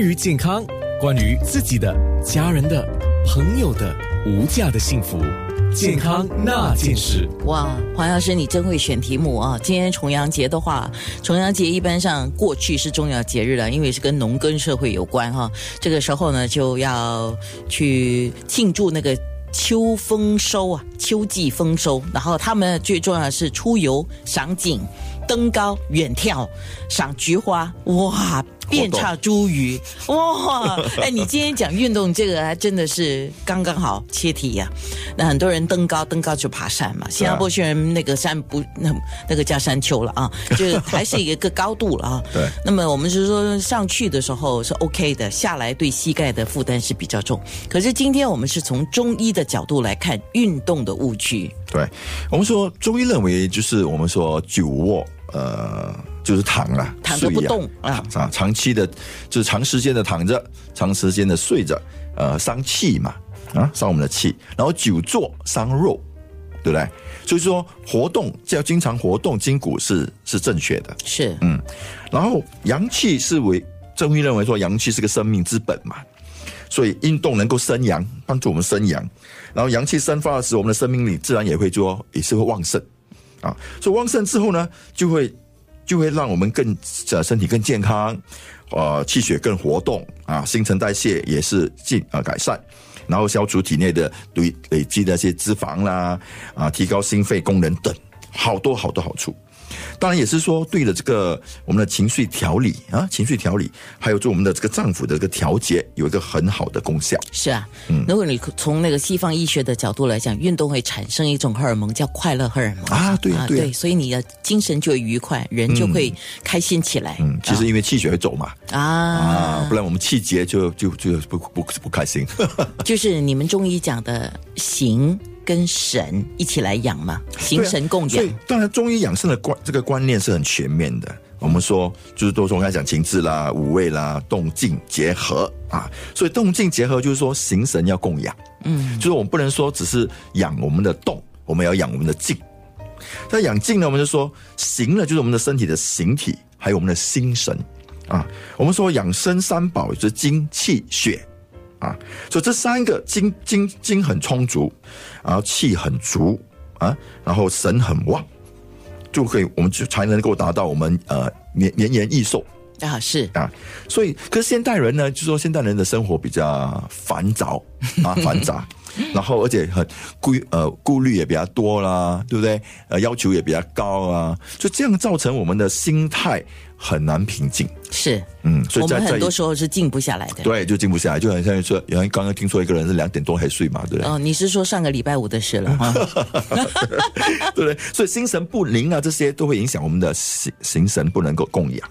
于健康，关于自己的、家人的、朋友的无价的幸福，健康那件事。哇，黄药师，你真会选题目啊！今天重阳节的话，重阳节一般上过去是重要节日了，因为是跟农耕社会有关哈。这个时候呢，就要去庆祝那个秋丰收啊，秋季丰收。然后他们最重要的是出游、赏景、登高、远眺、赏菊花，哇！遍插茱萸，哇！哎，你今天讲运动这个还真的是刚刚好切题呀。那很多人登高，登高就爬山嘛。新加坡虽然那个山不那 那个叫山丘了啊，就还是一个高度了啊。对。那么我们是说上去的时候是 OK 的，下来对膝盖的负担是比较重。可是今天我们是从中医的角度来看运动的误区。对，我们说中医认为就是我们说久卧，呃。就是躺啊，躺着不动啊，啊，长期的，就是长时间的躺着，长时间的睡着，呃，伤气嘛，啊，伤我们的气。然后久坐伤肉，对不对？所以说活动就要经常活动筋骨是是正确的，是嗯。然后阳气是为中医认为说阳气是个生命之本嘛，所以运动能够生阳，帮助我们生阳。然后阳气生发的时候，我们的生命力自然也会说也是会旺盛啊。所以旺盛之后呢，就会。就会让我们更呃身体更健康，呃气血更活动啊，新陈代谢也是进啊改善，然后消除体内的累累积的一些脂肪啦，啊提高心肺功能等，好多好多好处。当然也是说，对了，这个我们的情绪调理啊，情绪调理，还有做我们的这个脏腑的这个调节，有一个很好的功效。是啊，嗯，如果你从那个西方医学的角度来讲，运动会产生一种荷尔蒙叫快乐荷尔蒙啊，对啊，对，所以你的精神就会愉快，人就会开心起来。嗯，其实因为气血会走嘛，啊啊，不然我们气节就就就不不不开心。就是你们中医讲的形。跟神一起来养嘛，形神共养。所以当然，中医养生的观这个观念是很全面的。我们说，就是都说我刚才讲情志啦、五味啦、动静结合啊。所以动静结合就是说形神要供养，嗯，就是我们不能说只是养我们的动，我们要养我们的静。那养静呢，我们就说形呢，就是我们的身体的形体，还有我们的心神啊。我们说养生三宝就是精气血。啊，所以这三个精精精很充足，然后气很足啊，然后神很旺，就可以我们就才能够达到我们呃年年年益寿啊是。啊，所以可是现代人呢，就说现代人的生活比较繁杂啊繁杂，然后而且很顾呃顾虑也比较多啦，对不对？呃要求也比较高啊，就这样造成我们的心态。很难平静，是，嗯，所以我们很多时候是静不下来的，对，就静不下来，就很像说，原来刚刚听说一个人是两点多还睡嘛，对不对？哦，你是说上个礼拜五的事了，对不对？所以心神不宁啊，这些都会影响我们的心心神不能够供养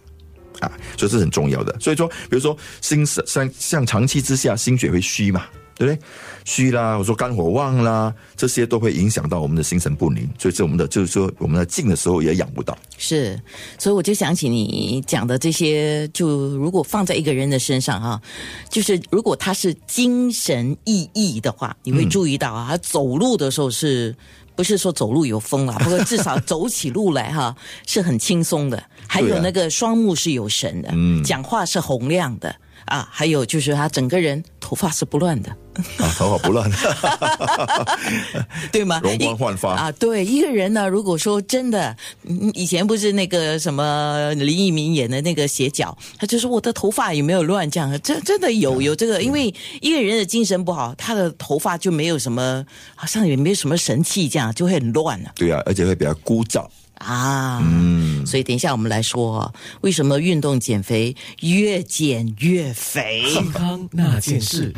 啊，所以是很重要的。所以说，比如说心神像像长期之下心血会虚嘛。对不对？虚啦，我说肝火旺啦，这些都会影响到我们的心神不宁，所以这我们的就是说，我们在静的时候也养不到。是，所以我就想起你讲的这些，就如果放在一个人的身上哈，就是如果他是精神奕奕的话，你会注意到啊，他走路的时候是不是说走路有风啊？不过至少走起路来哈是很轻松的，还有那个双目是有神的，嗯，讲话是洪亮的。啊，还有就是他整个人头发是不乱的，啊，头发不乱，对吗？容光焕发啊，对，一个人呢，如果说真的，以前不是那个什么林忆明演的那个斜角，他就说我的头发有没有乱？这样，真真的有有这个，因为一个人的精神不好，他的头发就没有什么，好像也没有什么神气，这样就会很乱了。对啊，而且会比较枯燥。啊，嗯，所以等一下我们来说，为什么运动减肥越减越肥？健康那件事。